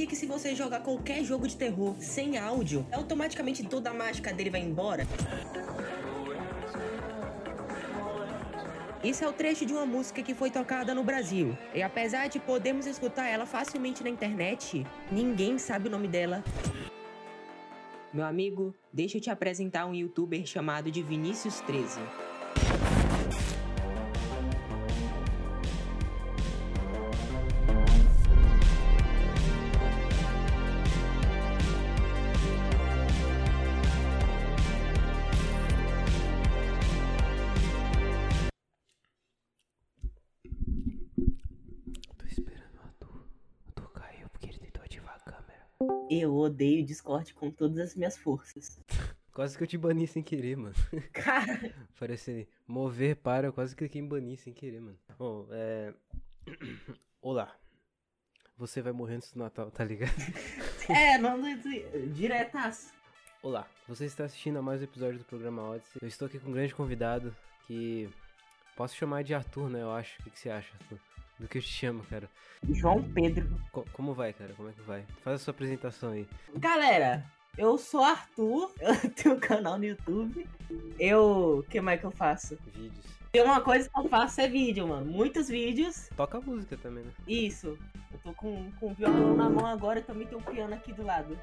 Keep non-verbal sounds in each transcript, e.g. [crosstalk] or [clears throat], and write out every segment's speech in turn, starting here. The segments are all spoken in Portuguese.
sabia que se você jogar qualquer jogo de terror sem áudio, automaticamente toda a mágica dele vai embora? Isso é o trecho de uma música que foi tocada no Brasil. E apesar de podermos escutar ela facilmente na internet, ninguém sabe o nome dela. Meu amigo, deixa eu te apresentar um youtuber chamado de Vinícius 13. Eu odeio Discord com todas as minhas forças. Quase que eu te bani sem querer, mano. Cara, [laughs] [laughs] Parece mover para, eu quase cliquei em banir sem querer, mano. Bom, é. [clears throat] Olá. Você vai morrer antes do Natal, tá ligado? [laughs] é, não, não, diretaço. Olá, você está assistindo a mais um episódio do programa Odyssey. Eu estou aqui com um grande convidado que. Posso chamar de Arthur, né? Eu acho. O que, que você acha, Arthur? Do que eu te chamo, cara? João Pedro. Co- como vai, cara? Como é que vai? Faz a sua apresentação aí. Galera, eu sou Arthur, [laughs] eu tenho um canal no YouTube. Eu. O que mais que eu faço? Vídeos. Tem uma coisa que eu faço é vídeo, mano. Muitos vídeos. Toca música também, né? Isso. Eu tô com, com o violão na mão agora e também tem um piano aqui do lado.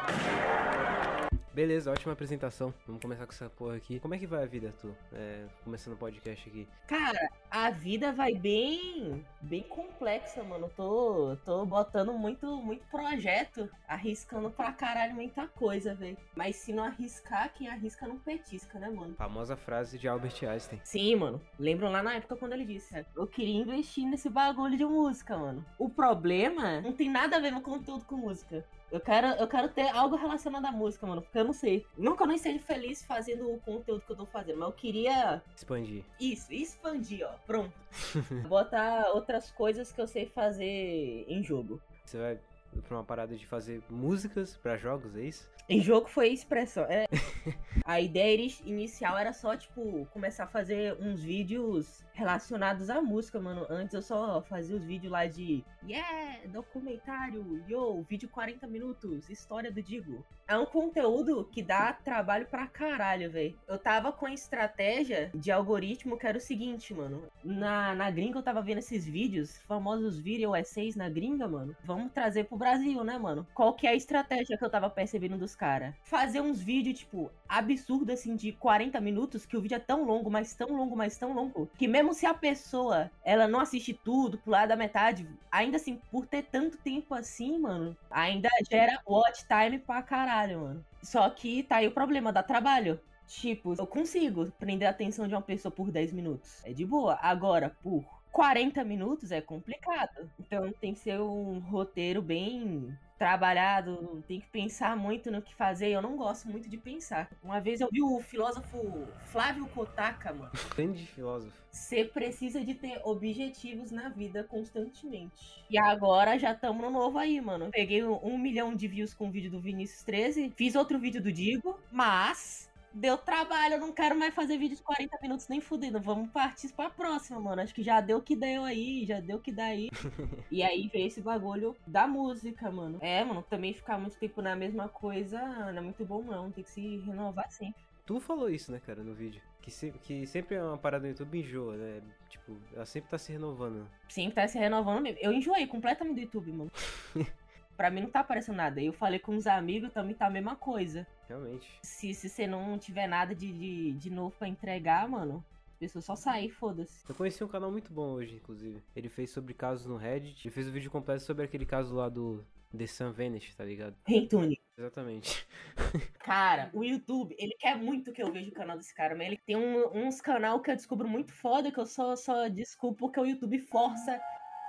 Beleza, ótima apresentação. Vamos começar com essa porra aqui. Como é que vai a vida, Arthur? É, começando o podcast aqui. Cara, a vida vai bem. bem complexa, mano. Tô, tô botando muito, muito projeto, arriscando pra caralho muita coisa, velho. Mas se não arriscar, quem arrisca não petisca, né, mano? Famosa frase de Albert Einstein. Sim, mano. Lembram lá na época quando ele disse: Eu queria investir nesse bagulho de música, mano. O problema não tem nada a ver no conteúdo com música. Eu quero, eu quero ter algo relacionado à música, mano, porque eu não sei. Que eu não esteja feliz fazendo o conteúdo que eu tô fazendo, mas eu queria Expandir. isso, expandir, ó. Pronto. [laughs] Botar outras coisas que eu sei fazer em jogo. Você vai pra uma parada de fazer músicas pra jogos, é isso? Em jogo foi expressão. É. [laughs] a ideia inicial era só, tipo, começar a fazer uns vídeos relacionados à música, mano. Antes eu só fazia os vídeos lá de Yeah, documentário, yo, vídeo 40 minutos, história do Digo. É um conteúdo que dá trabalho pra caralho, velho. Eu tava com a estratégia de algoritmo que era o seguinte, mano. Na, na gringa eu tava vendo esses vídeos, famosos video essays na gringa, mano. Vamos trazer pro Brasil, né, mano? Qual que é a estratégia que eu tava percebendo dos caras? Fazer uns vídeos, tipo, absurdo assim, de 40 minutos, que o vídeo é tão longo, mas tão longo, mas tão longo, que mesmo se a pessoa, ela não assiste tudo, pular da metade, ainda assim, por ter tanto tempo assim, mano, ainda gera watch time pra caralho, mano. Só que tá aí o problema, dá trabalho. Tipo, eu consigo prender a atenção de uma pessoa por 10 minutos. É de boa. Agora, por 40 minutos é complicado. Então tem que ser um roteiro bem trabalhado, tem que pensar muito no que fazer. Eu não gosto muito de pensar. Uma vez eu vi o filósofo Flávio Kotaka, mano. Grande filósofo. Você precisa de ter objetivos na vida constantemente. E agora já estamos no novo aí, mano. Peguei um, milhão de views com o vídeo do Vinícius 13. Fiz outro vídeo do Digo, mas. Deu trabalho, eu não quero mais fazer vídeos de 40 minutos nem fudendo. Vamos partir pra próxima, mano. Acho que já deu o que deu aí, já deu o que dá aí. [laughs] e aí veio esse bagulho da música, mano. É, mano, também ficar muito tempo na mesma coisa não é muito bom, não. Tem que se renovar sempre. Tu falou isso, né, cara, no vídeo. Que, se- que sempre é uma parada no YouTube enjoa, né? Tipo, ela sempre tá se renovando. Sempre tá se renovando mesmo. Eu enjoei completamente do YouTube, mano. [laughs] pra mim não tá aparecendo nada. Eu falei com uns amigos, também tá a mesma coisa. Realmente. Se, se você não tiver nada de, de, de novo pra entregar, mano, as pessoas só sair, foda-se. Eu conheci um canal muito bom hoje, inclusive. Ele fez sobre casos no Reddit. Ele fez um vídeo completo sobre aquele caso lá do The Sun Vanished, tá ligado? Rentune. Exatamente. [laughs] Cara, o YouTube, ele quer muito que eu veja o canal desse cara, mas ele tem um- uns canal que eu descubro muito foda, que eu só, só desculpo porque o YouTube força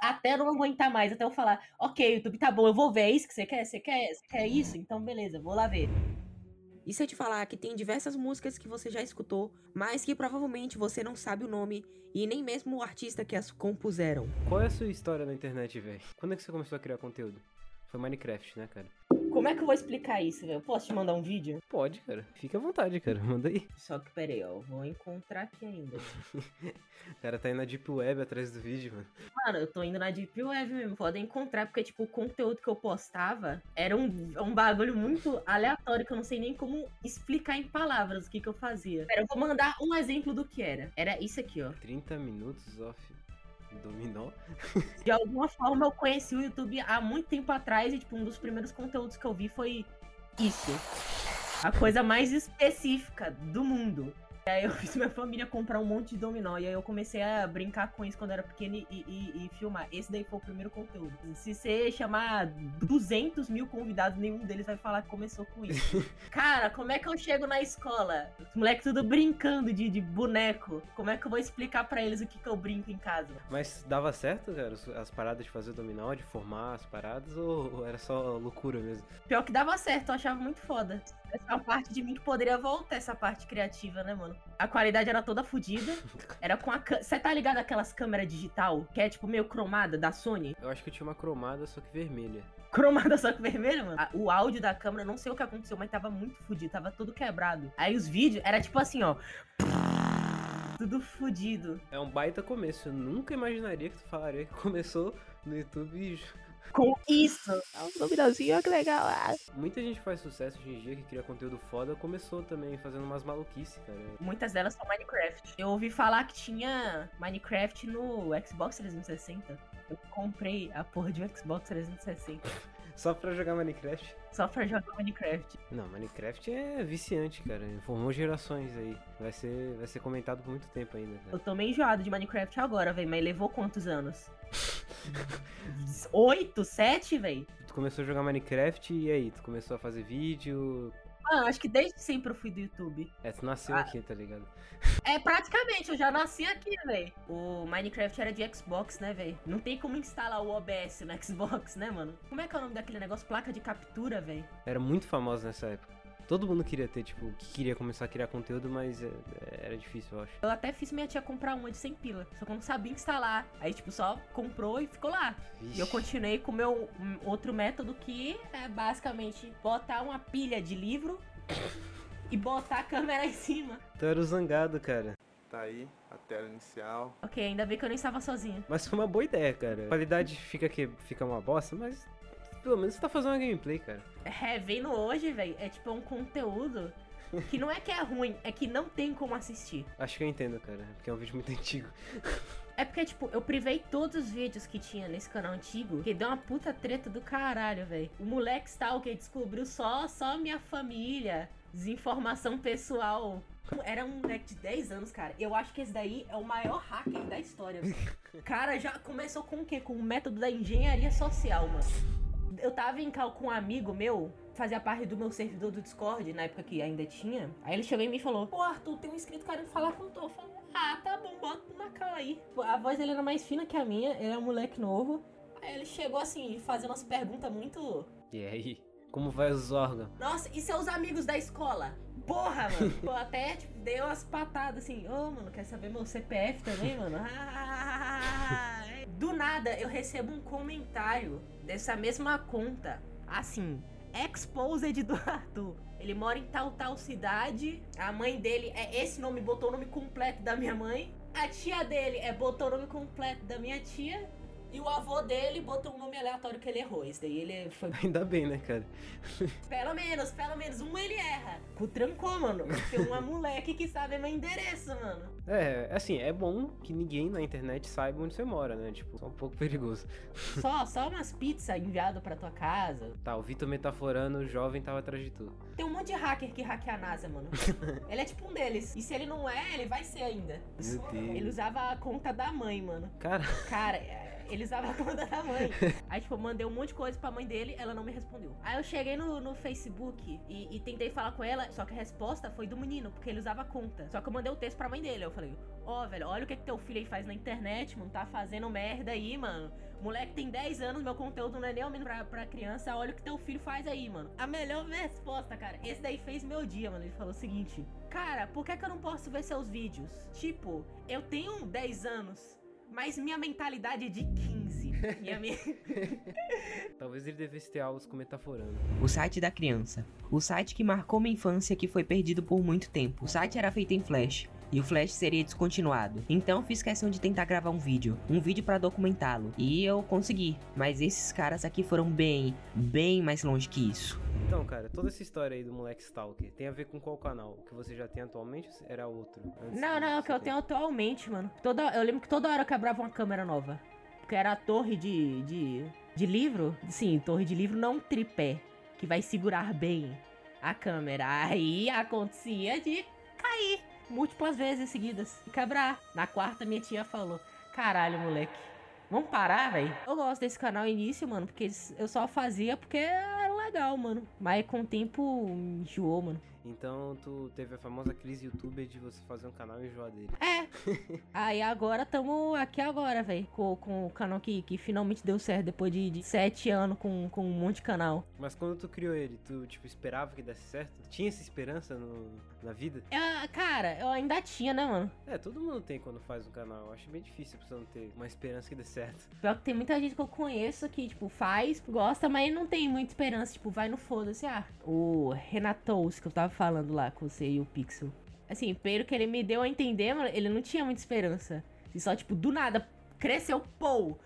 até não aguentar mais, até eu falar, ok, YouTube, tá bom, eu vou ver, é isso que você quer? Você quer, você quer isso? Então beleza, vou lá ver. E se eu te falar que tem diversas músicas que você já escutou, mas que provavelmente você não sabe o nome e nem mesmo o artista que as compuseram. Qual é a sua história na internet, velho? Quando é que você começou a criar conteúdo? Foi Minecraft, né, cara? Como é que eu vou explicar isso, velho? Posso te mandar um vídeo? Pode, cara. Fica à vontade, cara. Manda aí. Só que peraí, ó. Vou encontrar aqui ainda. [laughs] o cara tá indo na Deep Web atrás do vídeo, mano. Mano, eu tô indo na Deep Web mesmo. Podem encontrar, porque, tipo, o conteúdo que eu postava era um, um bagulho muito aleatório que eu não sei nem como explicar em palavras o que, que eu fazia. Pera, eu vou mandar um exemplo do que era. Era isso aqui, ó. 30 minutos off dominó. [laughs] De alguma forma eu conheci o YouTube há muito tempo atrás e, tipo, um dos primeiros conteúdos que eu vi foi isso. A coisa mais específica do mundo. E aí eu fiz minha família comprar um monte de dominó. E aí eu comecei a brincar com isso quando era pequeno e, e, e, filmar. Esse daí foi o primeiro conteúdo. Se você chamar 200 mil convidados, nenhum deles vai falar que começou com isso. [laughs] Cara, como é que eu chego na escola? Os moleques tudo brincando de, de boneco. Como é que eu vou explicar para eles o que, que eu brinco em casa? Mas dava certo, cara, as paradas de fazer dominó, de formar as paradas, ou era só loucura mesmo? Pior que dava certo, eu achava muito foda. Essa é parte de mim que poderia voltar, essa parte criativa, né, mano? A qualidade era toda fodida. [laughs] Era com a. Você tá ligado aquelas câmeras digital, que é tipo meio cromada da Sony? Eu acho que eu tinha uma cromada, só que vermelha. Cromada só que vermelha, mano? O áudio da câmera, não sei o que aconteceu, mas tava muito fodido, tava todo quebrado. Aí os vídeos, era tipo assim, ó. Tudo fodido. É um baita começo. Eu nunca imaginaria que tu falaria que começou no YouTube com isso. É um nominazinho, que legal. Ah. Muita gente faz sucesso hoje em dia que cria conteúdo foda, começou também fazendo umas maluquices, cara. Muitas delas são Minecraft. Eu ouvi falar que tinha Minecraft no Xbox 360. Eu comprei a porra de um Xbox 360. [laughs] Só pra jogar Minecraft? Só pra jogar Minecraft. Não, Minecraft é viciante, cara. Formou gerações aí. Vai ser, vai ser comentado por muito tempo ainda. Cara. Eu tô meio enjoado de Minecraft agora, velho. Mas levou quantos anos? [laughs] Oito, sete, velho? Tu começou a jogar Minecraft e aí? Tu começou a fazer vídeo? Ah, acho que desde sempre eu fui do YouTube. É, tu nasceu ah. aqui, tá ligado? É, praticamente, eu já nasci aqui, velho. O Minecraft era de Xbox, né, velho? Não tem como instalar o OBS no Xbox, né, mano? Como é que é o nome daquele negócio? Placa de captura, velho? Era muito famoso nessa época. Todo mundo queria ter, tipo, que queria começar a criar conteúdo, mas é, era difícil, eu acho. Eu até fiz minha tia comprar uma de 100 pila, só que eu não sabia instalar. Aí, tipo, só comprou e ficou lá. Vixe. E eu continuei com o meu outro método que é basicamente botar uma pilha de livro e botar a câmera em cima. Tu era o zangado, cara. Tá aí a tela inicial. Ok, ainda bem que eu não estava sozinha. Mas foi uma boa ideia, cara. A qualidade fica que fica uma bosta, mas pelo menos você tá fazendo uma gameplay, cara. É, vendo hoje, velho, é tipo um conteúdo que não é que é ruim, é que não tem como assistir. Acho que eu entendo, cara, porque é um vídeo muito [laughs] antigo. É porque, tipo, eu privei todos os vídeos que tinha nesse canal antigo, que deu uma puta treta do caralho, velho. O moleque Stalker descobriu só, só minha família, desinformação pessoal. Era um moleque de 10 anos, cara. Eu acho que esse daí é o maior hacker da história. [laughs] cara, já começou com o quê? Com o método da engenharia social, mano. Eu tava em cal com um amigo meu, fazia parte do meu servidor do Discord, na época que ainda tinha. Aí ele chegou em mim e falou: Pô, Arthur, tem um inscrito querendo falar com tu. Eu falei: Ah, tá bom, bota na cal aí. A voz dele era mais fina que a minha, ele é um moleque novo. Aí ele chegou assim, fazendo umas perguntas muito. E aí? Como vai os órgãos? Nossa, e seus amigos da escola? Porra, mano. [laughs] Eu até, tipo, dei umas patadas assim. Ô, oh, mano, quer saber meu CPF também, mano? [laughs] Do nada, eu recebo um comentário dessa mesma conta. Assim, Exposed do Arthur. Ele mora em tal, tal cidade. A mãe dele é esse nome, botou o nome completo da minha mãe. A tia dele é botou o nome completo da minha tia. E o avô dele botou um nome aleatório que ele errou. Esse daí ele foi. [laughs] Ainda bem, né, cara? [laughs] pelo menos, pelo menos um ele erra. O trancou, mano. Tem uma [laughs] moleque que sabe meu endereço, mano. É, assim, é bom que ninguém na internet saiba onde você mora, né? Tipo, é um pouco perigoso. [laughs] Só, só umas pizzas enviadas pra tua casa. Tá, o Vitor metaforando, o jovem tava atrás de tu. Tem um monte de hacker que hackeia a NASA, mano. [laughs] ele é tipo um deles. E se ele não é, ele vai ser ainda. Meu Deus. Ele usava a conta da mãe, mano. Cara. Cara, é ele usava a [laughs] conta da mãe. [laughs] Aí, tipo, eu mandei um monte de coisa pra mãe dele, ela não me respondeu. Aí eu cheguei no, no Facebook e, e, tentei falar com ela, só que a resposta foi do menino, porque ele usava a conta. Só que eu mandei o texto pra mãe dele. Eu falei, ó, oh, velho, olha o que, que teu filho aí faz na internet, mano. Tá fazendo merda aí, mano. Moleque tem 10 anos, meu conteúdo não é nem ao menos pra, pra criança. Olha o que teu filho faz aí, mano. A melhor resposta, cara. Esse daí fez meu dia, mano. Ele falou o seguinte: Cara, por que, que eu não posso ver seus vídeos? Tipo, eu tenho 10 anos mas minha mentalidade é de 15. E a minha... [laughs] Talvez ele devesse ter aulas com metaforando. O site da criança. O site que marcou minha infância que foi perdido por muito tempo. O site era feito em Flash. E o Flash seria descontinuado. Então fiz questão de tentar gravar um vídeo. Um vídeo para documentá-lo. E eu consegui. Mas esses caras aqui foram bem, bem mais longe que isso. Então, cara, toda essa história aí do moleque Stalker tem a ver com qual canal? O que você já tem atualmente ou era outro? Não, não, é o que eu tenho atualmente, mano. Toda, eu lembro que toda hora eu quebrava uma câmera nova. Porque era a torre de, de, de livro. Sim, torre de livro, não um tripé. Que vai segurar bem a câmera. Aí acontecia de cair múltiplas vezes seguidas. E quebrar. Na quarta, minha tia falou: Caralho, moleque. Vamos parar, velho? Eu gosto desse canal início, mano, porque eu só fazia porque era legal, mano. Mas com o tempo enjoou, mano. Então tu teve a famosa crise youtuber de você fazer um canal e enjoar dele. É. [laughs] Aí agora tamo aqui agora, velho. Com, com o canal que, que finalmente deu certo depois de, de sete anos com, com um monte de canal. Mas quando tu criou ele, tu tipo esperava que desse certo? Tinha essa esperança no, na vida? Eu, cara, eu ainda tinha, né, mano? É, todo mundo tem quando faz um canal. Eu acho bem difícil a pessoa não ter uma esperança que dê certo. Pior que tem muita gente que eu conheço que, tipo, faz, gosta, mas não tem muita esperança. Tipo, vai no foda-se. Ah, o Renatos, que eu tava falando lá com você e o Pixel. Assim, pelo que ele me deu a entender, mano, ele não tinha muita esperança. E só, tipo, do nada, cresceu, pô!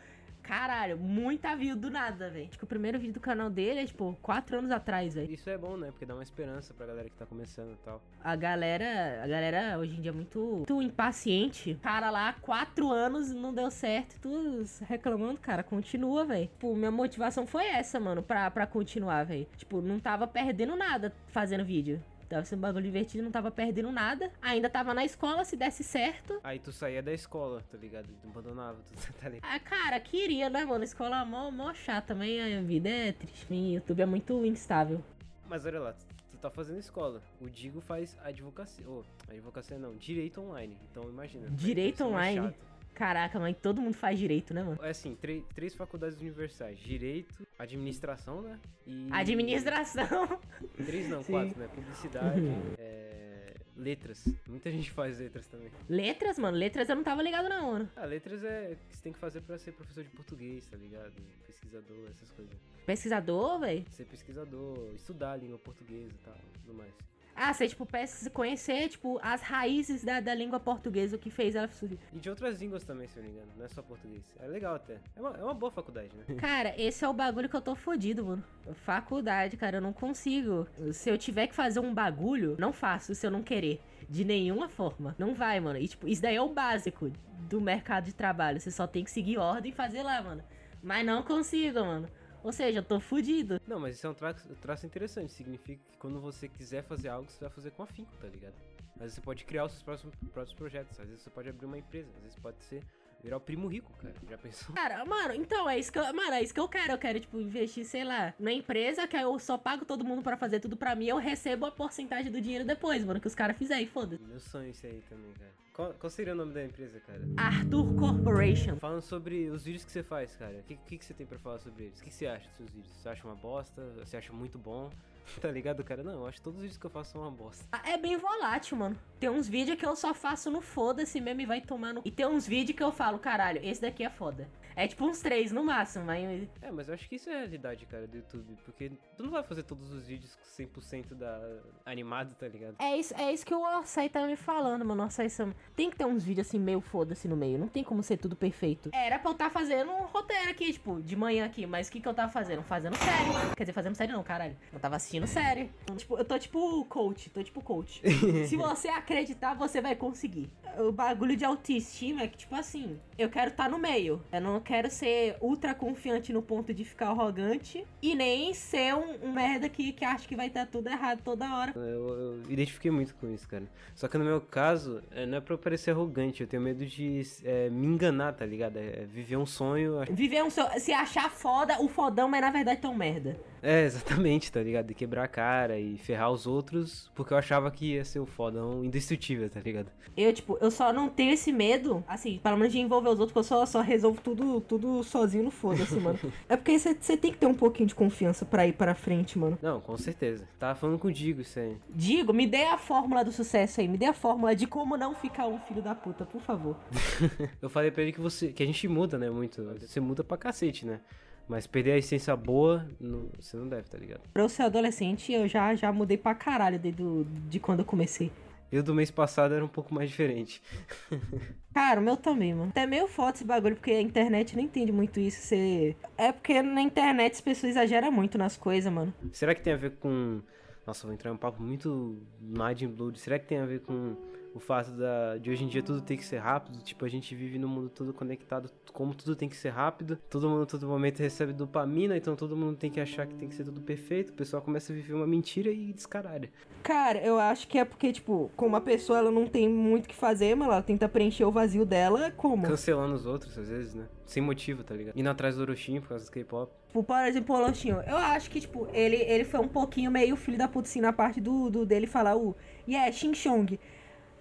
Caralho, muita view do nada, velho. Acho que o primeiro vídeo do canal dele é, tipo, quatro anos atrás, velho. Isso é bom, né? Porque dá uma esperança pra galera que tá começando e tal. A galera, a galera hoje em dia é muito, muito impaciente. Cara lá, quatro anos não deu certo, tu reclamando, cara, continua, velho. Tipo, minha motivação foi essa, mano, pra, pra continuar, velho. Tipo, não tava perdendo nada fazendo vídeo. Tava sendo um bagulho divertido, não tava perdendo nada. Ainda tava na escola, se desse certo. Aí tu saía da escola, tá ligado? Tu abandonava, tu [laughs] tá ligado? Ah, cara, queria, né, mano? Escola mó, mó chata, também a vida é triste. YouTube é muito instável. Mas olha lá, tu, tá fazendo escola. O Digo faz advocacia. Ô, advocacia não, direito online. Então imagina. Direito online? Caraca, mas todo mundo faz direito, né, mano? É assim, três, três faculdades universais: direito, administração, né? E. Administração. [laughs] Três não, Sim. quatro, né? Publicidade, é, letras. Muita gente faz letras também. Letras, mano. Letras eu não tava ligado, não, mano. Ah, letras é o que você tem que fazer pra ser professor de português, tá ligado? Pesquisador, essas coisas. Pesquisador, velho. Ser pesquisador, estudar a língua portuguesa e tal, tudo mais. Ah, você, tipo, pes- conhecer, tipo, as raízes da, da língua portuguesa, o que fez ela surgir. E de outras línguas também, se eu não me engano. Não é só português. É legal até. É uma, é uma boa faculdade, né? [laughs] Cara, esse é o bagulho que eu tô fodido, mano. Faculdade, cara, eu não consigo. Se eu tiver que fazer um bagulho, não faço se eu não querer. De nenhuma forma. Não vai, mano. E, tipo, isso daí é o básico do mercado de trabalho. Você só tem que seguir ordem e fazer lá, mano. Mas não consigo, mano. Ou seja, eu tô fudido. Não, mas isso é um traço, traço interessante. Significa que quando você quiser fazer algo, você vai fazer com afinco, tá ligado? Às vezes você pode criar os seus próximos, próprios projetos. Às vezes você pode abrir uma empresa. Às vezes pode ser virar o primo rico, cara. Já pensou? Cara, mano, então é isso que eu, mano, é isso que eu quero. Eu quero, tipo, investir, sei lá, na empresa que eu só pago todo mundo pra fazer tudo pra mim. Eu recebo a porcentagem do dinheiro depois, mano, que os caras fizerem, foda-se. Meu sonho isso aí também, cara. Qual, qual seria o nome da empresa, cara? Arthur Corporation. Falando sobre os vídeos que você faz, cara. O que, que, que você tem pra falar sobre eles? O que, que você acha dos seus vídeos? Você acha uma bosta? Você acha muito bom? [laughs] tá ligado, cara? Não, eu acho que todos os vídeos que eu faço são uma bosta. Ah, É bem volátil, mano. Tem uns vídeos que eu só faço no foda-se mesmo e vai tomar no. E tem uns vídeos que eu falo, caralho, esse daqui é foda. É tipo uns três no máximo, mas. É, mas eu acho que isso é a realidade, cara, do YouTube. Porque tu não vai fazer todos os vídeos com 100% da... animado, tá ligado? É isso, é isso que o Orsay tá me falando, mano. Orsay Sam. Tem que ter uns vídeos assim, meio foda-se no meio. Não tem como ser tudo perfeito. Era pra eu estar fazendo um roteiro aqui, tipo, de manhã aqui. Mas o que, que eu tava fazendo? Fazendo série. Quer dizer, fazendo série não, caralho. Eu tava assistindo série. Tipo, eu tô tipo coach, tô tipo coach. [laughs] Se você acreditar, você vai conseguir. O bagulho de autoestima é que, tipo assim, eu quero estar no meio. Eu não quero ser ultra confiante no ponto de ficar arrogante. E nem ser um, um merda que, que acha que vai estar tudo errado toda hora. Eu, eu identifiquei muito com isso, cara. Só que no meu caso, é, não é pra eu parecer arrogante, eu tenho medo de é, me enganar, tá ligado? É, viver um sonho. Viver um seu. Se achar foda, o fodão, mas na verdade tão merda. [laughs] É, exatamente, tá ligado? De quebrar a cara e ferrar os outros, porque eu achava que ia ser o fodão indestrutível, tá ligado? Eu, tipo, eu só não tenho esse medo, assim, pelo menos de envolver os outros, porque eu só, só resolvo tudo tudo, sozinho no foda-se, mano. [laughs] É porque você tem que ter um pouquinho de confiança pra ir pra frente, mano. Não, com certeza. Tava falando contigo isso aí. Digo, me dê a fórmula do sucesso aí, me dê a fórmula de como não ficar um filho da puta, por favor. [laughs] Eu falei pra ele que você. que a gente muda, né? Muito. Você muda pra cacete, né? Mas perder a essência boa, não- você não deve, tá ligado? Pra eu ser adolescente, eu já, já mudei pra caralho desde do, de quando eu comecei. Eu do mês passado era um pouco mais diferente. [laughs] Cara, o meu também, mano. Até meio foda esse bagulho, porque a internet não entende muito isso. Você... É porque na internet as pessoas exageram muito nas coisas, mano. Será que tem a ver com. Nossa, vou entrar em um papo muito mind blood. Será que tem a ver com o fato da, de hoje em dia tudo tem que ser rápido? Tipo, a gente vive num mundo todo conectado, como tudo tem que ser rápido. Todo mundo, todo momento recebe dopamina, então todo mundo tem que achar que tem que ser tudo perfeito. O pessoal começa a viver uma mentira e descaralha. Cara, eu acho que é porque, tipo, como a pessoa ela não tem muito o que fazer, mas ela tenta preencher o vazio dela, como? Cancelando os outros, às vezes, né? Sem motivo, tá ligado? Indo atrás do Orochinho por causa do K-pop. Tipo, por exemplo, o Lochinho, eu acho que, tipo, ele, ele foi um pouquinho meio filho da puta, assim, na parte do, do dele falar o Yeah, Xing Chong.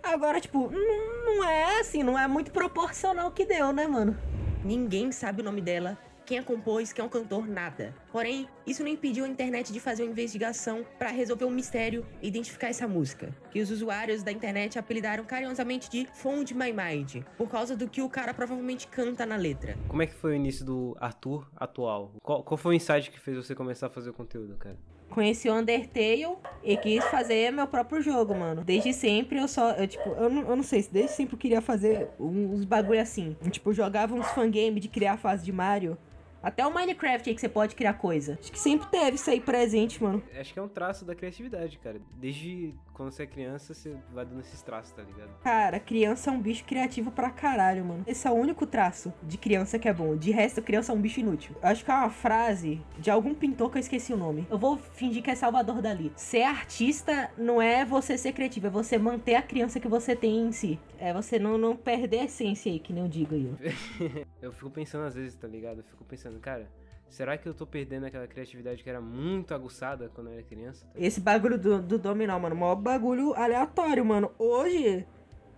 Agora, tipo, não, não é assim, não é muito proporcional o que deu, né, mano? Ninguém sabe o nome dela, quem a compôs, quem é o cantor, nada. Porém, isso não impediu a internet de fazer uma investigação para resolver um mistério e identificar essa música, que os usuários da internet apelidaram carinhosamente de Found My Mind, por causa do que o cara provavelmente canta na letra. Como é que foi o início do Arthur atual? Qual, qual foi o insight que fez você começar a fazer o conteúdo, cara? Conheci o Undertale e quis fazer meu próprio jogo, mano. Desde sempre eu só, eu, tipo, eu não, eu não sei, desde sempre eu queria fazer uns bagulho assim. Tipo, jogava uns fangame de criar fase de Mario. Até o Minecraft aí que você pode criar coisa. Acho que sempre teve isso aí presente, mano. Acho que é um traço da criatividade, cara. Desde quando você é criança, você vai dando esses traços, tá ligado? Cara, criança é um bicho criativo pra caralho, mano. Esse é o único traço de criança que é bom. De resto, criança é um bicho inútil. Acho que é uma frase de algum pintor que eu esqueci o nome. Eu vou fingir que é Salvador Dali. Ser artista não é você ser criativo, é você manter a criança que você tem em si. É você não, não perder a essência aí, que nem eu digo aí. [laughs] Eu fico pensando às vezes, tá ligado? Eu fico pensando, cara, será que eu tô perdendo aquela criatividade que era muito aguçada quando eu era criança? tá? Esse bagulho do, do dominó, mano, maior bagulho aleatório, mano. Hoje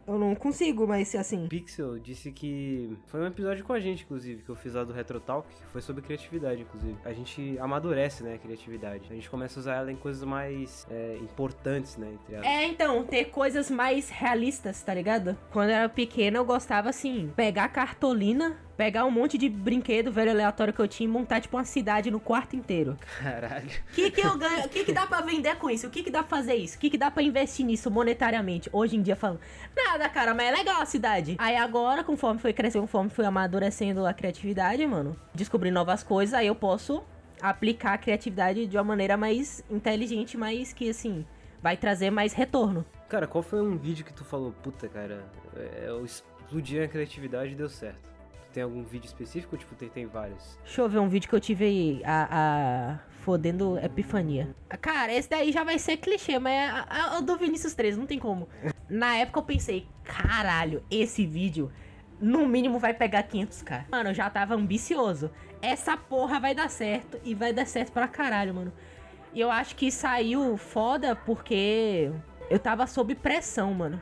eu não consigo mais ser assim. Pixel disse que foi um episódio com a gente, inclusive, que eu fiz lá do Retro Talk, que foi sobre criatividade, inclusive. A gente amadurece, né, a criatividade. A gente começa a usar ela em coisas mais é, importantes, né, entre elas. É, então, ter coisas mais realistas, tá ligado? Quando eu era pequena, eu gostava, assim, pegar cartolina, pegar um monte de brinquedo velho aleatório que eu tinha e montar, tipo, uma cidade no quarto inteiro. Caralho. O que que eu ganho? O que que dá pra vender com isso? O que que dá pra fazer isso? O que que dá pra investir nisso monetariamente? Hoje em dia, falando, nada, cara, mas é legal a cidade. Aí agora, conforme foi crescendo, conforme foi amadurecendo a criatividade, mano, descobrir novas coisas, aí eu posso aplicar a criatividade de uma maneira mais inteligente, mais que, assim, vai trazer mais retorno. Cara, qual foi um vídeo que tu falou, puta, cara, é, eu explodi a criatividade e deu certo? Tem algum vídeo específico tipo, tem, tem vários? Deixa eu ver um vídeo que eu tive a, a fodendo epifania. Cara, esse daí já vai ser clichê, mas é, é, é do Vinícius 3, não tem como. Na época eu pensei, caralho, esse vídeo no mínimo vai pegar 500k. Mano, eu já tava ambicioso. Essa porra vai dar certo e vai dar certo pra caralho, mano. E eu acho que saiu foda porque eu tava sob pressão, mano.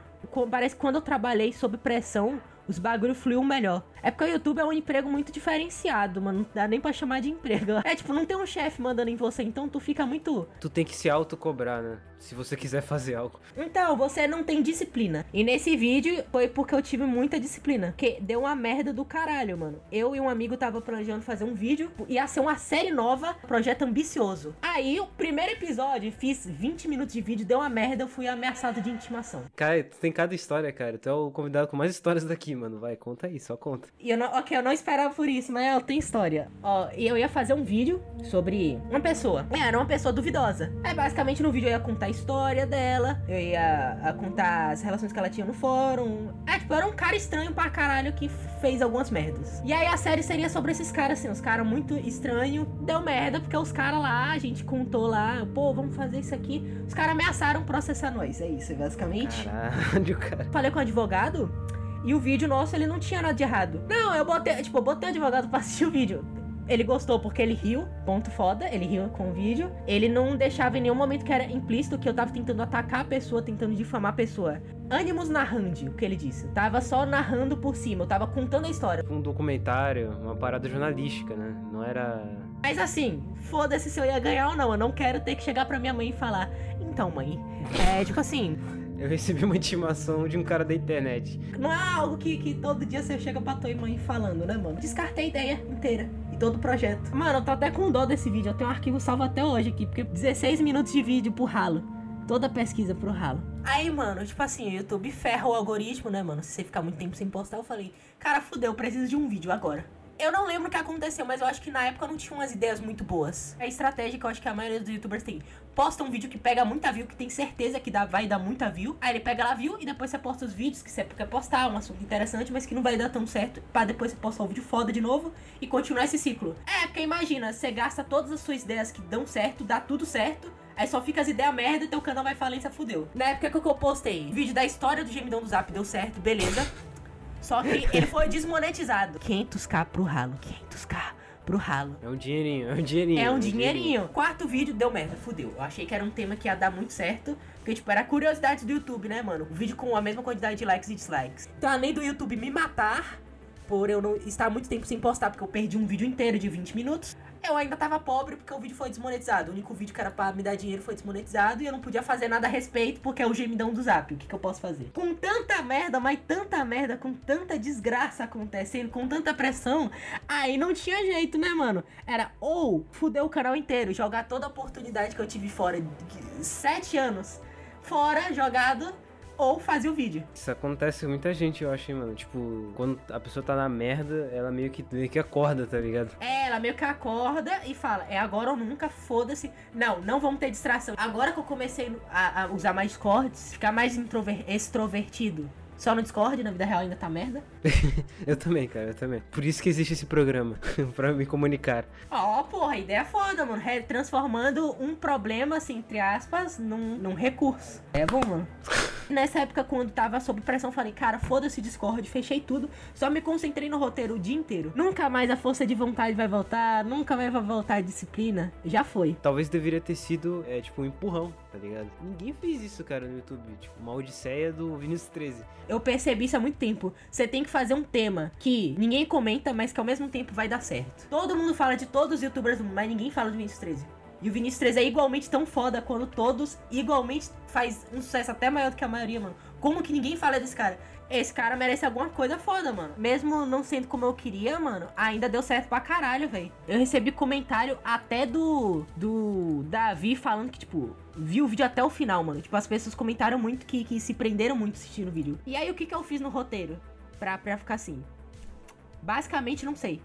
Parece que quando eu trabalhei sob pressão, os bagulho fluiu melhor. É porque o YouTube é um emprego muito diferenciado, mano. Não dá nem pra chamar de emprego. [laughs] É tipo, não tem um chefe mandando em você, então tu fica muito. Tu tem que se autocobrar, né? Se você quiser fazer algo. Então, você não tem disciplina. E nesse vídeo foi porque eu tive muita disciplina. Que deu uma merda do caralho, mano. Eu e um amigo tava planejando fazer um vídeo. Ia ser uma série nova, projeto ambicioso. Aí, o primeiro episódio, fiz 20 minutos de vídeo, deu uma merda, eu fui ameaçado de intimação. Cara, tu tem cada história, cara. Tu é o convidado com mais histórias daqui, mano. Vai, conta aí, só conta. E eu não, ok, eu não esperava por isso, mas ó, tem história. Ó, e eu ia fazer um vídeo sobre uma pessoa. É, Era uma pessoa duvidosa. Aí, basicamente, no vídeo eu ia contar a história dela, eu ia contar as relações que ela tinha no fórum. É, tipo, era um cara estranho pra caralho que fez algumas merdas. E aí a série seria sobre esses caras, assim, os caras muito estranhos. Deu merda, porque os caras lá, a gente contou lá, pô, vamos fazer isso aqui. Os caras ameaçaram processar nós. É isso, basicamente. Caralho, [laughs] cara. Falei com o advogado e o vídeo nosso ele não tinha nada de errado. Não, eu botei, tipo, eu botei o advogado pra assistir o vídeo. Ele gostou porque ele riu, ponto foda, ele riu com o vídeo. Ele não deixava em nenhum momento que era implícito que eu tava tentando atacar a pessoa, tentando difamar a pessoa. Ânimos narrando, o que ele disse. Tava só narrando por cima, eu tava contando a história. Um documentário, uma parada jornalística, né? Não era. Mas assim, foda-se se eu ia ganhar ou não. Eu não quero ter que chegar pra minha mãe e falar. Então, mãe, é tipo assim, Eu recebi uma intimação de um cara da internet. Não é algo que, que todo dia você chega pra tua mãe falando, né, mano? Descartei a ideia inteira. E todo o projeto. Mano, eu tô até com dó desse vídeo. Eu tenho um arquivo salvo até hoje aqui. Porque 16 minutos de vídeo pro ralo. Toda pesquisa pro ralo. Aí, mano, tipo assim, o YouTube ferra o algoritmo, né, mano? Se você ficar muito tempo sem postar, eu falei, cara, fudeu, eu preciso de um vídeo agora. Eu não lembro o que aconteceu, mas eu acho que na época não tinha umas ideias muito boas. É a estratégia que eu acho que a maioria dos youtubers tem. Posta um vídeo que pega muita view, que tem certeza que dá, vai dar muita view. Aí ele pega lá view e depois você posta os vídeos que você quer postar, um assunto interessante, mas que não vai dar tão certo. Pra depois você postar um vídeo foda de novo e continuar esse ciclo. É, porque imagina, você gasta todas as suas ideias que dão certo, dá tudo certo. Aí só fica as ideias merda e teu canal vai falência, fudeu. Na época que eu postei vídeo da história do gemidão do zap, deu certo, beleza. Só que ele foi desmonetizado. 500k pro ralo, 500k pro ralo. É um dinheirinho, é um dinheirinho. É um dinheirinho. Quarto vídeo deu merda, fudeu. Eu achei que era um tema que ia dar muito certo. Porque, tipo, era curiosidade do YouTube, né, mano? O vídeo com a mesma quantidade de likes e dislikes. Então, além do YouTube me matar, por eu não estar muito tempo sem postar, porque eu perdi um vídeo inteiro de 20 minutos, eu ainda tava pobre porque o vídeo foi desmonetizado. O único vídeo que era pra me dar dinheiro foi desmonetizado e eu não podia fazer nada a respeito porque é o gemidão do zap. O que, que eu posso fazer? Com tanta merda, mas tanta merda, com tanta desgraça acontecendo, com tanta pressão, aí não tinha jeito, né, mano? Era ou fuder o canal inteiro, jogar toda a oportunidade que eu tive fora sete anos fora, jogado, ou fazer o vídeo. Isso acontece com muita gente, eu acho, hein, mano. Tipo, quando a pessoa tá na merda, ela meio que, meio que acorda, tá ligado? É, ela meio que acorda e fala, é agora ou nunca, foda-se. Não, não vamos ter distração. Agora que eu comecei a, a usar mais cortes, ficar mais extrovertido. Só no Discord, na vida real ainda tá merda. [laughs] eu também, cara, eu também. Por isso que existe esse programa, [laughs] pra me comunicar. Ó, porra, ideia foda, mano. Transformando um problema, assim, entre aspas, num, num recurso. É bom, mano. Nessa época, quando tava sob pressão, falei, cara, foda-se Discord, fechei tudo. Só me concentrei no roteiro o dia inteiro. Nunca mais a força de vontade vai voltar, nunca mais vai voltar a disciplina. Já foi. Talvez deveria ter sido, é, tipo, um empurrão, tá ligado? Ninguém fez isso, cara, no YouTube. Tipo, uma odisseia do Vinicius 13. Eu percebi isso há muito tempo. Você tem que fazer um tema que ninguém comenta, mas que ao mesmo tempo vai dar certo. Todo mundo fala de todos os youtubers do mundo, mas ninguém fala do Vinícius 13. E o Vinícius 13 é igualmente tão foda quando todos, igualmente faz um sucesso até maior do que a maioria, mano. Como que ninguém fala desse cara? Esse cara merece alguma coisa foda, mano. Mesmo não sendo como eu queria, mano, ainda deu certo pra caralho, velho. Eu recebi comentário até do do Davi falando que, tipo, viu o vídeo até o final, mano. Tipo, as pessoas comentaram muito que, que se prenderam muito assistindo o vídeo. E aí, o que que eu fiz no roteiro? Pra, pra ficar assim. Basicamente, não sei.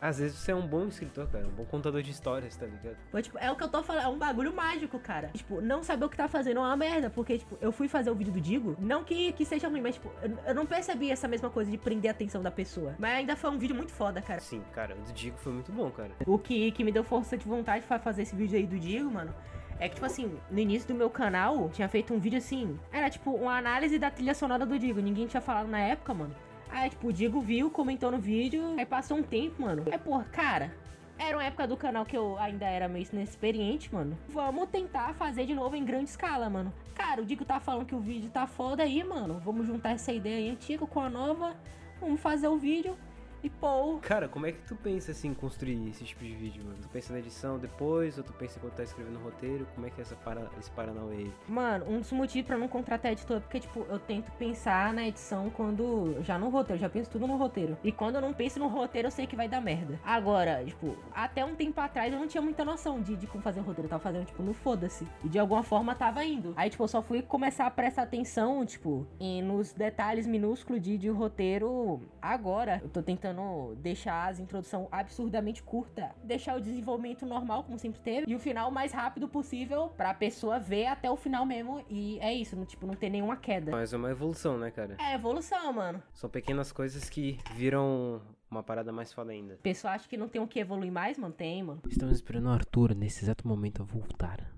Às vezes você é um bom escritor, cara, um bom contador de histórias, tá ligado? Foi, tipo, é o que eu tô falando, é um bagulho mágico, cara. Tipo, não saber o que tá fazendo é uma merda, porque, tipo, eu fui fazer o vídeo do Digo, não que, que seja ruim, mas, tipo, eu, eu não percebi essa mesma coisa de prender a atenção da pessoa. Mas ainda foi um vídeo muito foda, cara. Sim, cara, o do Digo foi muito bom, cara. O que, que me deu força de vontade pra fazer esse vídeo aí do Digo, mano, é que, tipo assim, no início do meu canal, tinha feito um vídeo assim, era tipo uma análise da trilha sonora do Digo. Ninguém tinha falado na época, mano. Aí, tipo, o Digo viu, comentou no vídeo, aí passou um tempo, mano. Aí, porra, cara, era uma época do canal que eu ainda era meio inexperiente, mano. Vamos tentar fazer de novo em grande escala, mano. Cara, o Digo tá falando que o vídeo tá foda aí, mano. Vamos juntar essa ideia aí antiga com a nova. Vamos fazer o vídeo. E pô, Cara, como é que tu pensa assim em construir esse tipo de vídeo, mano? Tu pensa na edição depois, ou tu pensa enquanto tá escrevendo o roteiro? Como é que é essa para... esse Paranauê aí? Mano, um dos motivos pra não contratar editor é porque, tipo, eu tento pensar na edição quando. Já no roteiro, já penso tudo no roteiro. E quando eu não penso no roteiro, eu sei que vai dar merda. Agora, tipo, até um tempo atrás eu não tinha muita noção de, de como fazer um roteiro. Eu tava fazendo, tipo, no foda-se. E de alguma forma tava indo. Aí, tipo, eu só fui começar a prestar atenção, tipo, em, nos detalhes minúsculos de, de roteiro agora. Eu tô tentando deixar as introdução absurdamente curta. Deixar o desenvolvimento normal, como sempre teve. E o final o mais rápido possível pra pessoa ver até o final mesmo. E é isso, não, tipo, não ter nenhuma queda. Mas é uma evolução, né, cara? É evolução, mano. São pequenas coisas que viram uma parada mais foda ainda. O pessoal acha que não tem o que evoluir mais, mano. Tem, mano. Estamos esperando o Arthur nesse exato momento a voltar.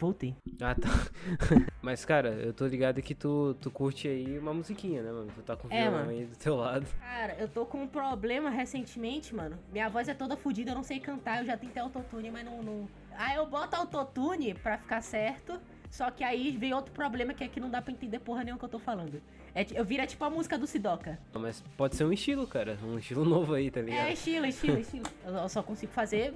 Voltei. Ah, tá. [laughs] Mas, cara, eu tô ligado que tu, tu curte aí uma musiquinha, né, mano? Tu tá com o É, violão mano. aí do teu lado. Cara, eu tô com um problema recentemente, mano. Minha voz é toda fodida, eu não sei cantar, eu já tentei autotune, mas não, não. Aí eu boto autotune pra ficar certo. Só que aí vem outro problema que é que não dá pra entender porra nenhuma que eu tô falando. É, eu vira tipo a música do Sidoca. Mas pode ser um estilo, cara. Um estilo [laughs] novo aí, tá ligado? É, estilo, estilo, estilo. Eu só consigo fazer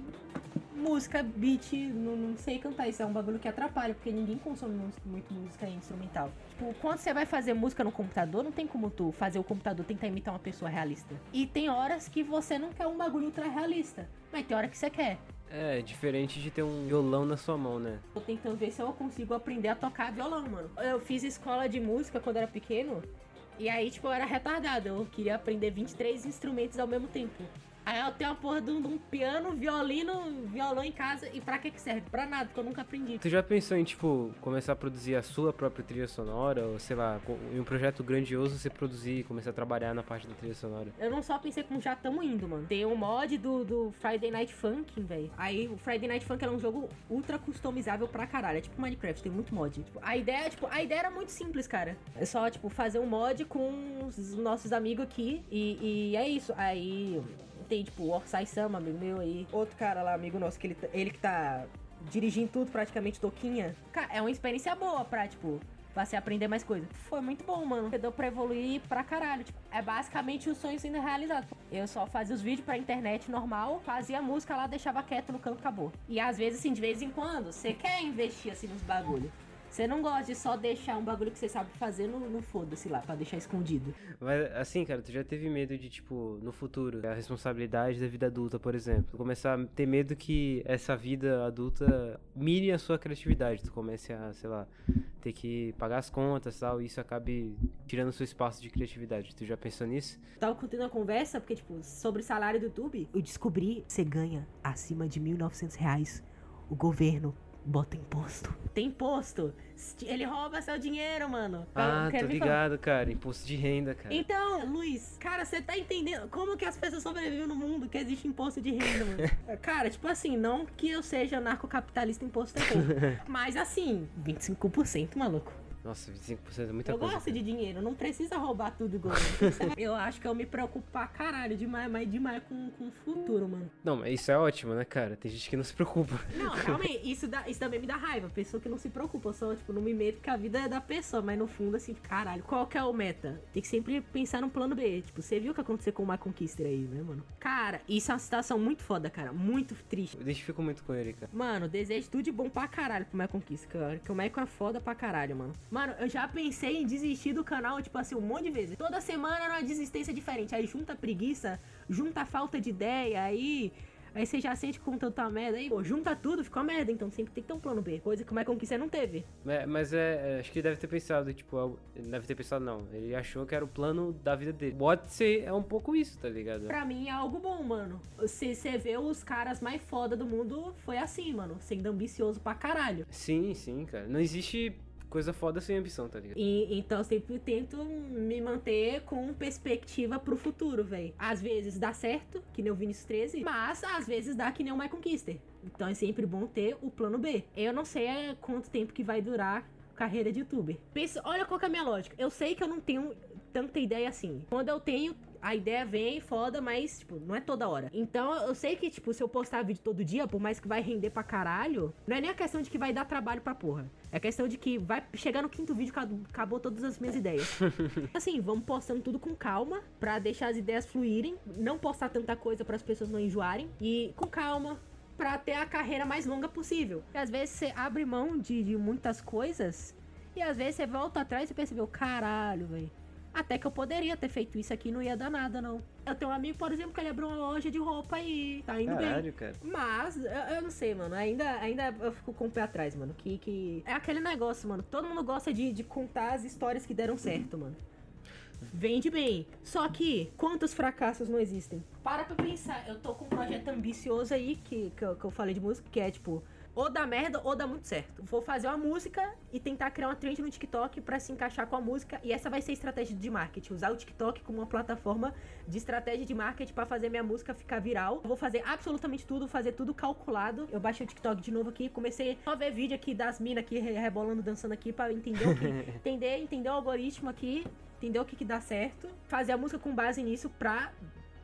música, beat, não, não sei cantar. Isso é um bagulho que atrapalha, porque ninguém consome mu- muito música instrumental. Tipo, quando você vai fazer música no computador, não tem como tu fazer o computador tentar imitar uma pessoa realista. E tem horas que você não quer um bagulho ultra realista. Mas tem hora que você quer. É, diferente de ter um violão na sua mão, né? Tô tentando ver se eu consigo aprender a tocar violão, mano. Eu fiz escola de música quando era pequeno. E aí, tipo, eu era retardado. Eu queria aprender 23 instrumentos ao mesmo tempo. Aí eu tenho a porra de um, de um piano, violino, violão em casa. E pra que que serve? Pra nada, porque eu nunca aprendi. Tu já pensou em, tipo, começar a produzir a sua própria trilha sonora? Ou, sei lá, em um projeto grandioso você produzir e começar a trabalhar na parte da trilha sonora? Eu não só pensei como já tamo indo, mano. Tem um mod do, do Friday Night Funkin', velho. Aí o Friday Night Funkin' é um jogo ultra customizável pra caralho. É tipo Minecraft, tem muito mod. Tipo, a ideia, tipo, a ideia era muito simples, cara. É só, tipo, fazer um mod com os nossos amigos aqui. E, e é isso. Aí tem, tipo, o Orsai Sama, amigo meu aí. Outro cara lá, amigo nosso, que ele, tá- ele que tá dirigindo tudo, praticamente, Toquinha. Cara, é uma experiência boa pra, tipo, pra você aprender mais coisa. Foi muito bom, mano. Deu pra evoluir pra caralho. Tipo, é basicamente o sonho sendo realizado. Eu só fazia os vídeos pra internet normal, fazia a música lá, deixava quieto no canto, acabou. E às vezes, assim, de vez em quando, você quer investir, assim, nos bagulho. Você não gosta de só deixar um bagulho que você sabe fazer no, no foda-se lá, pra deixar escondido. Mas, assim, cara, tu já teve medo de, tipo, no futuro, a responsabilidade da vida adulta, por exemplo. Tu começar a ter medo que essa vida adulta mire a sua criatividade. Tu comece a, sei lá, ter que pagar as contas e tal, e isso acabe tirando o seu espaço de criatividade. Tu já pensou nisso? Tava contando a conversa, porque, tipo, sobre salário do YouTube, eu descobri que você ganha acima de 1.900 reais. O governo bota imposto. Tem imposto. Ele rouba seu dinheiro, mano. Ah, tô me falar? ligado, cara. Imposto de renda, cara. Então, Luiz, cara, você tá entendendo como que as pessoas sobrevivem no mundo que existe imposto de renda, mano? [laughs] cara, tipo assim, não que eu seja narcocapitalista imposto é [laughs] mas assim, 25%, maluco. Nossa, 25% é muita eu coisa. gosto cara. de dinheiro, não precisa roubar tudo igual. [laughs] Eu acho que eu me preocupo pra caralho demais, mas demais com, com o futuro, mano. Não, mas isso é ótimo, né, cara? Tem gente que não se preocupa. Não, [laughs] calma aí, isso, dá, isso também me dá raiva. Pessoa que não se preocupa, eu só, tipo, não me meto que a vida é da pessoa, mas no fundo, assim, caralho, qual que é o meta? Tem que sempre pensar num plano B. Tipo, você viu o que aconteceu com o My Conquister aí, né, mano? Cara, isso é uma situação muito foda, cara. Muito triste. Eu identifico muito com ele, cara. Mano, desejo tudo de bom pra caralho pro My Conquista, cara. Que o Michael é foda pra caralho, mano. Mano, eu já pensei em desistir do canal, tipo assim, um monte de vezes. Toda semana era uma desistência diferente. Aí junta a preguiça, junta a falta de ideia, aí. Aí você já sente com tanta merda. Aí, pô, junta tudo, fica uma merda. Então sempre tem que ter um plano B. Coisa que o My Conquista não teve. É, Mas é, é, acho que ele deve ter pensado, tipo, deve ter pensado, não. Ele achou que era o plano da vida dele. O Odyssey é um pouco isso, tá ligado? Pra mim é algo bom, mano. Se você vê os caras mais foda do mundo, foi assim, mano. Sendo ambicioso pra caralho. Sim, sim, cara. Não existe coisa foda sem ambição, tá ligado? E, então eu sempre tento me manter com perspectiva pro futuro, velho. Às vezes dá certo, que nem o Vinicius 13, mas às vezes dá que nem o My Conquister. Então é sempre bom ter o plano B. Eu não sei é, quanto tempo que vai durar carreira de youtuber. Pensa, olha qual é a minha lógica. Eu sei que eu não tenho tanta ideia assim. Quando eu tenho, a ideia vem foda, mas, tipo, não é toda hora. Então, eu sei que, tipo, se eu postar vídeo todo dia, por mais que vai render pra caralho, não é nem a questão de que vai dar trabalho pra porra. É a questão de que vai chegar no quinto vídeo, acabou- acabou todas as minhas ideias. [laughs] assim, vamos postando tudo com calma, pra deixar as ideias fluírem, não postar tanta coisa para as pessoas não enjoarem, e com calma, pra ter a carreira mais longa possível. E às vezes você abre mão de, de muitas coisas, e às vezes você volta atrás e percebeu, caralho, velho. Até que eu poderia ter feito isso aqui, não ia dar nada, não. Eu tenho um amigo, por exemplo, que ele abriu uma loja de roupa e tá indo bem. Caralho, cara. Mas, eu, eu não sei, mano. Ainda, ainda eu fico com o pé atrás, mano. Que, que... É aquele negócio, mano. Todo mundo gosta de, de contar as histórias que deram certo, mano. Vende bem. Só que, quantos fracassos não existem? Para pra pensar. Eu tô com um projeto ambicioso aí, que, que, eu, que eu falei de música, que é, tipo, ou dá merda ou dá muito certo. Vou fazer uma música e tentar criar uma trend no TikTok pra se encaixar com a música. E essa vai ser a estratégia de marketing. Usar o TikTok como uma plataforma de estratégia de marketing pra fazer minha música ficar viral. Vou fazer absolutamente tudo, fazer tudo calculado. Eu baixei o TikTok de novo aqui, comecei a ver vídeo aqui das minas aqui re- rebolando, dançando aqui pra entender o que. [laughs] entender, entender o algoritmo aqui, entender o que, que dá certo. Fazer a música com base nisso pra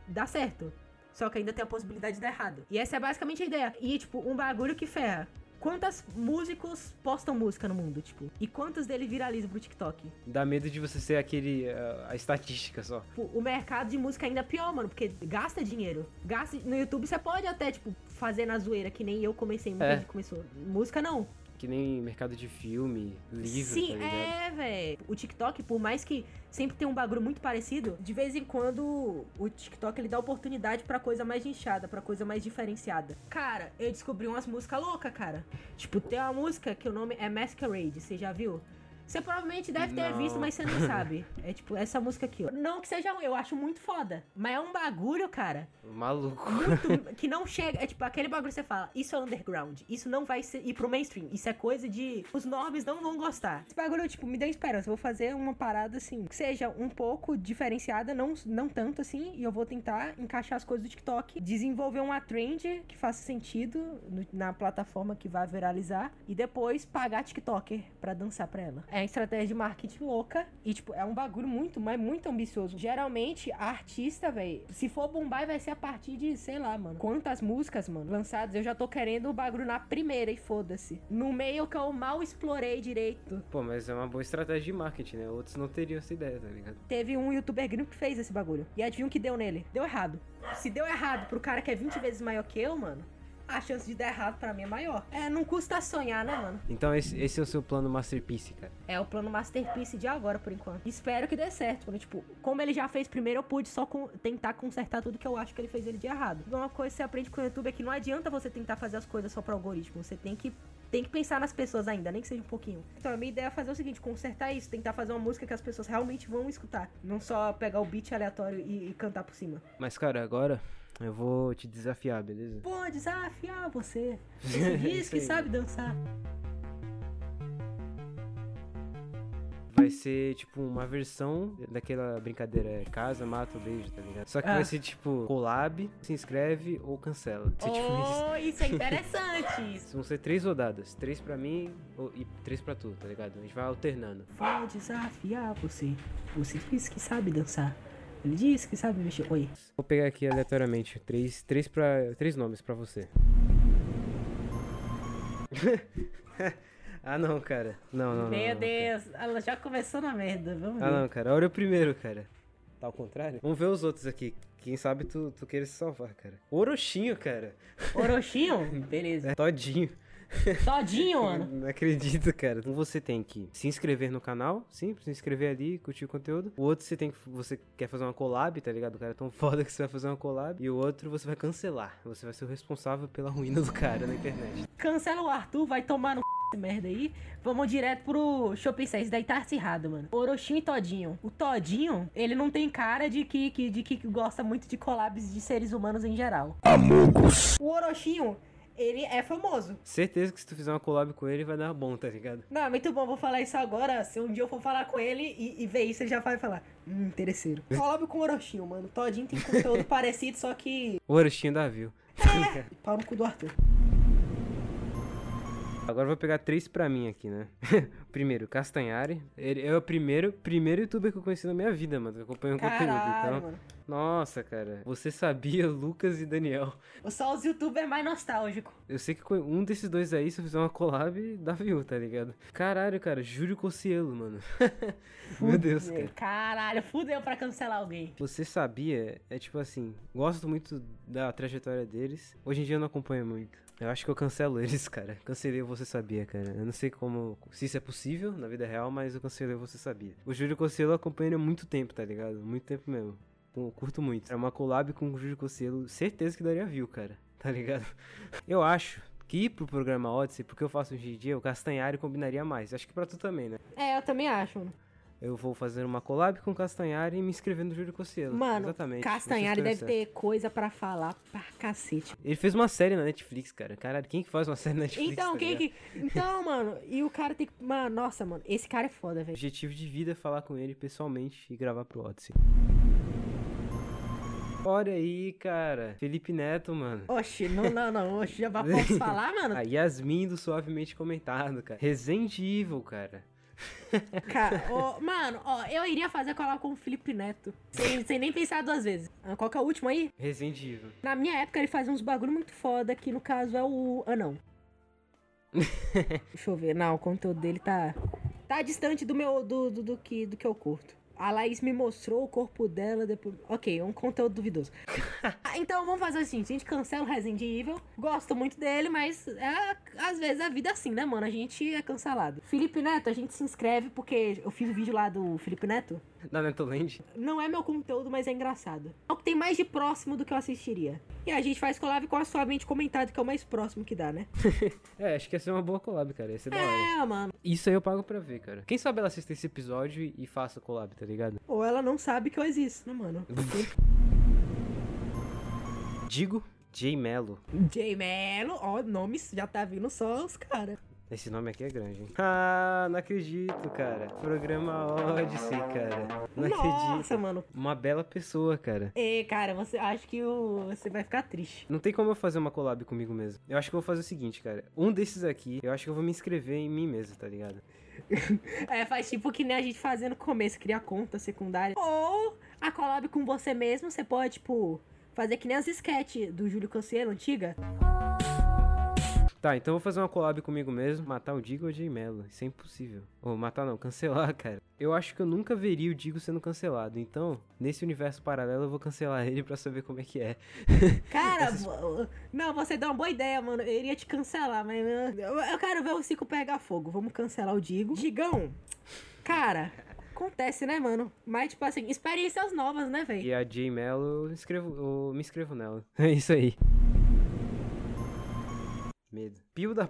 dar certo. Só que ainda tem a possibilidade de dar errado. E essa é basicamente a ideia. E, tipo, um bagulho que ferra. Quantos músicos postam música no mundo, tipo? E quantos deles viralizam pro TikTok? Dá medo de você ser aquele. ah, a estatística só. Tipo, o mercado de música ainda é pior, mano, porque gasta dinheiro. Gasta no YouTube você pode até, tipo, fazer na zoeira, que nem eu comecei, muita É. gente começou. Música não. Que nem mercado de filme, livro, Sim, tá é, velho. O TikTok, por mais que sempre tenha um bagulho muito parecido, de vez em quando o TikTok ele dá oportunidade pra coisa mais nichada, pra coisa mais diferenciada. Cara, eu descobri umas músicas loucas, cara. Tipo, tem uma música que o nome é Masquerade, você já viu? Você provavelmente deve ter Não. visto, mas você não sabe. É tipo essa música aqui, ó. Não que seja ruim, eu acho muito foda. Mas é um bagulho, cara, Maluco. muito [laughs] que não chega. É tipo aquele bagulho que você fala, isso é underground. Isso não vai ser, ir pro mainstream. Isso é coisa de. Os normes não vão gostar. Esse bagulho, tipo, me deu esperança. Eu vou fazer uma parada assim, que seja um pouco diferenciada, não, não tanto assim. E eu vou tentar encaixar as coisas do TikTok, desenvolver uma trend que faça sentido no- na plataforma que vai viralizar. E depois pagar TikToker pra dançar pra ela. É uma estratégia de marketing louca. E, tipo, é um bagulho muito, mas muito ambicioso. Geralmente, a artista, velho, se for bombar, vai ser a partir de, sei lá, mano. Quantas músicas, mano, lançadas. Eu já tô querendo o bagulho na primeira e foda-se. No meio que eu mal explorei direito. Pô, mas é uma boa estratégia de marketing, né? Outros não teriam essa ideia, tá ligado? Teve um youtuber gringo que fez esse bagulho. E adivinha o que deu nele? Deu errado. Se deu errado pro cara que é 20 vezes maior que eu, mano, a chance de dar errado pra mim é maior. É, não custa sonhar, né, mano? Então esse, esse é o seu plano masterpiece, cara. É o plano Masterpiece de agora, por enquanto. Espero que dê certo, porque, tipo, como ele já fez primeiro, eu pude só con- tentar consertar tudo que eu acho que ele fez ele de errado. Uma coisa que você aprende com o YouTube é que não adianta você tentar fazer as coisas só pro algoritmo. Você tem que. Tem que pensar nas pessoas ainda, nem que seja um pouquinho. Então, a minha ideia é fazer o seguinte: consertar isso, tentar fazer uma música que as pessoas realmente vão escutar. Não só pegar o beat aleatório e, e cantar por cima. Mas, cara, agora eu vou te desafiar, beleza? Vou desafiar você. Você diz que sabe dançar. Vai ser, tipo, uma versão daquela brincadeira é, casa, mata ou beijo, tá ligado? Só que Ah. vai ser, tipo, collab, se inscreve ou cancela. Ser, [laughs] tipo, isso. Oh, isso é interessante. [laughs] Vão ser três rodadas. Três pra mim e três pra tu, tá ligado? A gente vai alternando. Vou desafiar você. Você disse que sabe dançar. Ele disse que sabe mexer. Oi. Vou pegar aqui aleatoriamente três, três, pra, três nomes pra você. [laughs] ah, não, cara. Não, não. Meu não, cara. Deus, ela já começou na merda. Vamos Ah, ver. não, cara. Olha o primeiro, cara. Tá ao contrário? Vamos ver os outros aqui. Quem sabe tu, tu queira se salvar, cara. Orochinho, cara. Orochinho? [laughs] Beleza. É todinho. Todinho, mano. Não [laughs] acredito, cara. Um você tem que se inscrever no canal, sim, se inscrever ali, curtir o conteúdo. O outro você tem que. Você quer fazer uma collab, tá ligado? O cara é tão [laughs] foda que você vai fazer uma collab. E o outro você vai cancelar. Você vai ser o responsável pela ruína do cara na internet. Cancela o Arthur, vai tomar no merda aí. Vamos direto pro Shopping 6. Daí tá acirrado, mano. Orochinho e Todinho. O Todinho, ele não tem cara de que, que- de que gosta muito de collabs de seres humanos em geral. O Orochinho, ele é famoso. Certeza que se tu fizer uma collab com ele vai dar bom, tá ligado? Não, é muito bom, vou falar isso agora. Se um dia eu for falar com ele e, e ver isso, ele já vai falar. Hum, interesseiro. [laughs] Collab com o Orochinho, mano. Todinho tem conteúdo [laughs] parecido, só que. O Orochinho da Viu. [laughs] Pau no cu do Arthur. Agora eu vou pegar três pra mim aqui, né? [laughs] primeiro, Castanhari. Ele é o primeiro, primeiro youtuber que eu conheci na minha vida, mano. Que acompanha o conteúdo. Então, mano. nossa, cara. Você sabia, [laughs] Lucas e Daniel. Só os youtubers mais nostálgicos. Eu sei que um desses dois aí, se eu fizer uma collab, dá view, tá ligado? Caralho, cara, Júlio Cossielo, mano. [laughs] Meu Deus, cara. Caralho, fudeu pra cancelar alguém. Você sabia? É tipo assim, gosto muito da trajetória deles. Hoje em dia eu não acompanho muito. Eu acho que eu cancelo eles, [laughs] cara. Cancelei Você Sabia, cara. Eu não sei como. Se isso é possível na vida real, mas eu cancelei Você Sabia. O Júlio acompanho ele há muito tempo, tá ligado? Muito tempo mesmo. Eu curto muito. É uma collab com o Júlio Cossielo. Certeza que daria view, cara. Tá ligado? [laughs] Eu acho que pro programa Odyssey, porque eu faço hoje em dia, o Castanhari combinaria mais. Acho que pra tu também, né? É, eu também acho. Eu vou fazer uma collab com o Castanhari e me inscrever no Júlio Cossielo. Mano, Exatamente. Castanhari deve ter coisa pra falar pra cacete. Ele fez uma série na Netflix, cara. Caralho, quem que faz uma série na Netflix? Então, tá quem ligado? que. Então, mano, e o cara tem que. Mano, nossa, mano, esse cara é foda, O velho. objetivo de vida é falar com ele pessoalmente e gravar pro Odyssey. Olha aí, cara. Felipe Neto, mano. Oxi, não, não, não. Oxi, já posso [laughs] falar, mano? A Yasmin do Suavemente Comentado, cara. Resident Evil, cara. [laughs] Cara, ó, mano, ó, eu iria fazer colar com o Felipe Neto. Sem, sem nem pensar duas vezes. Ah, Qual que é o último aí? Resident Evil. Na minha época ele fazia uns bagulho muito foda, que no caso é o anão. [laughs] Deixa eu ver. Não, o conteúdo dele tá. Tá distante do meu. do, do, do que, do que eu curto. A Laís me mostrou o corpo dela depois. Ok, é um conteúdo duvidoso. [laughs] Então vamos fazer assim: a gente cancela o Resident Evil. Gosto muito dele, mas é, às vezes a vida é assim, né, mano? A gente é cancelado. Felipe Neto, a gente se inscreve porque eu fiz o vídeo lá do Felipe Neto. [laughs] Da Netoland. Não é meu conteúdo, mas é engraçado. É o que tem mais de próximo do que eu assistiria. E a gente faz collab com a suavemente comentado, que é o mais próximo que dá, né? [laughs] É, acho que ia ser uma boa collab, cara. Ia ser da hora. É, mano. Isso aí eu pago pra ver, cara. Quem sabe ela assista esse episódio e- e faça collab, tá ligado? Ou ela não sabe que eu existo, né, mano? [laughs] Digo J Melo. J Melo, ó, nomes já tá vindo só os caras. Esse nome aqui é grande, hein? Ah, não acredito, cara. Programa Odyssey, cara. Não Nossa, acredito. mano. Uma bela pessoa, cara. E, cara, você acha que o, você vai ficar triste. Não tem como eu fazer uma collab comigo mesmo. Eu acho que eu vou fazer o seguinte, cara. Um desses aqui, eu acho que eu vou me inscrever em mim mesmo, tá ligado? [laughs] É, faz tipo que nem a gente fazia no começo, criar conta secundária. Ou a collab com você mesmo, você pode, tipo, fazer que nem as sketches do Júlio Cancielo, antiga. Tá, então eu vou fazer uma collab comigo mesmo, matar o Digo ou o J Mello. Isso é impossível. Ou matar não, cancelar, [laughs] cara. Eu acho que eu nunca veria o Digo sendo cancelado. Então, nesse universo paralelo, eu vou cancelar ele pra saber como é que é. [laughs] Cara, vo- não, você deu uma boa ideia, mano. Eu iria te cancelar, mas uh, eu, quero ver o Cico pegar fogo. Vamos cancelar o Digo. Digão, cara, acontece, né, mano? Mas, tipo assim, experiências novas, né, velho? E a J Mello, eu, escrevo, eu me inscrevo nela. [laughs] É isso aí. Medo.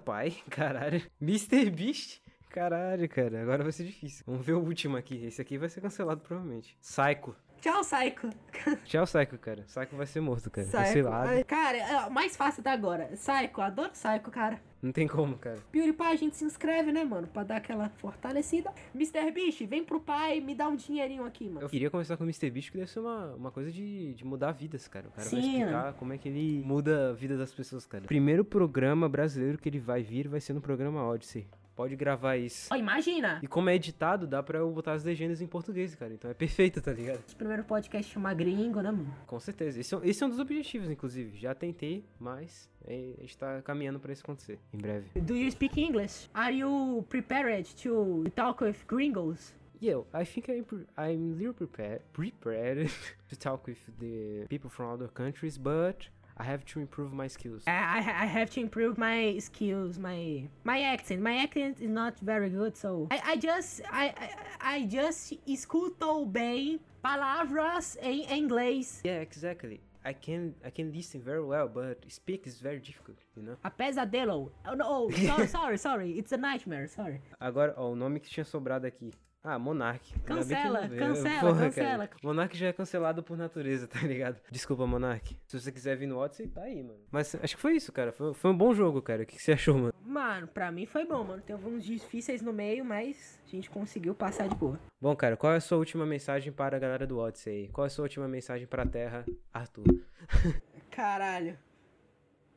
Pai, [laughs] caralho. Mr. Beast. Caralho, cara, agora vai ser difícil. Vamos ver o último aqui. Esse aqui vai ser cancelado provavelmente. Psycho. Tchau, Psycho. [laughs] Tchau, Psycho, cara. Psycho vai ser morto, cara. Psycho. Cara, é mais fácil até agora. Psycho, adoro Psycho, cara. Não tem como, cara. PewDiePie, a gente se inscreve, né, mano? Pra dar aquela fortalecida. Mr. Beast, vem pro pai, me dá um dinheirinho aqui, mano. Eu queria conversar com o Mr. Beast, que deve ser uma, uma coisa de, de mudar vidas, cara. O cara vai Sim, explicar como é que ele muda a vida das pessoas, cara. Primeiro programa brasileiro que ele vai vir vai ser no programa Odyssey. Pode gravar isso. Ó, imagina! E como é editado, dá pra eu botar as legendas em português, cara. Então é perfeito, tá ligado? Esse primeiro podcast chama gringo, né, mano? Com certeza. Esse é, esse é um dos objetivos, inclusive. Já tentei, mas é, a gente tá caminhando pra isso acontecer. Em breve. Do you speak English? Are you prepared to talk with gringos? Yeah, I think I'm, pre- I'm a little prepared, prepared [laughs] to talk with the people from other countries, but I have to improve my skills. I, I have to improve my skills, my my accent. My accent is not very good, so I, I just I, I I just escuto bem palavras em inglês. Yeah, exactly. I can I can listen very well, but speak is very difficult, you know. A pesadelo. Oh no, oh, [laughs] sorry, sorry, sorry. It's a nightmare, sorry. Agora, ó, o nome que tinha sobrado aqui. Ah, Monark. Cancela, cancela, Porra, cancela. cara. Monark já é cancelado por natureza, [laughs] tá ligado? Desculpa, Monark. Se você quiser vir no Odyssey, tá aí, mano. Mas acho que foi isso, cara. Foi, foi um bom jogo, cara. O que, que você achou, mano? Mano, pra mim foi bom, mano. Teve uns difíceis no meio, mas a gente conseguiu passar de boa. Bom, cara, qual é a sua última mensagem para a galera do Odyssey aí? Qual é a sua última mensagem para a Terra, Arthur? [laughs] Caralho.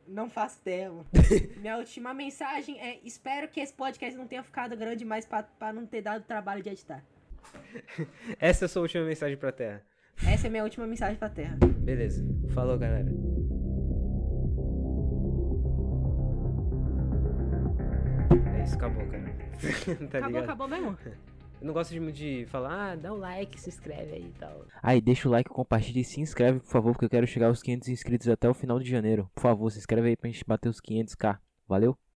Não faço mano. [laughs] Minha última mensagem é: espero que esse podcast não tenha ficado grande demais pra, pra não ter dado trabalho de editar. [laughs] Essa é a sua última mensagem pra Terra. Essa é minha última mensagem pra Terra. Beleza. Falou, galera. É isso, acabou, cara. [laughs] tá acabou, ligado? acabou mesmo? Eu não gosto de, de falar, ah, dá um like, se inscreve aí e tal. Aí, deixa o like, compartilha e se inscreve, por favor, porque eu quero chegar aos 500 inscritos até o final de janeiro. Por favor, se inscreve aí pra gente bater os 500k. Valeu?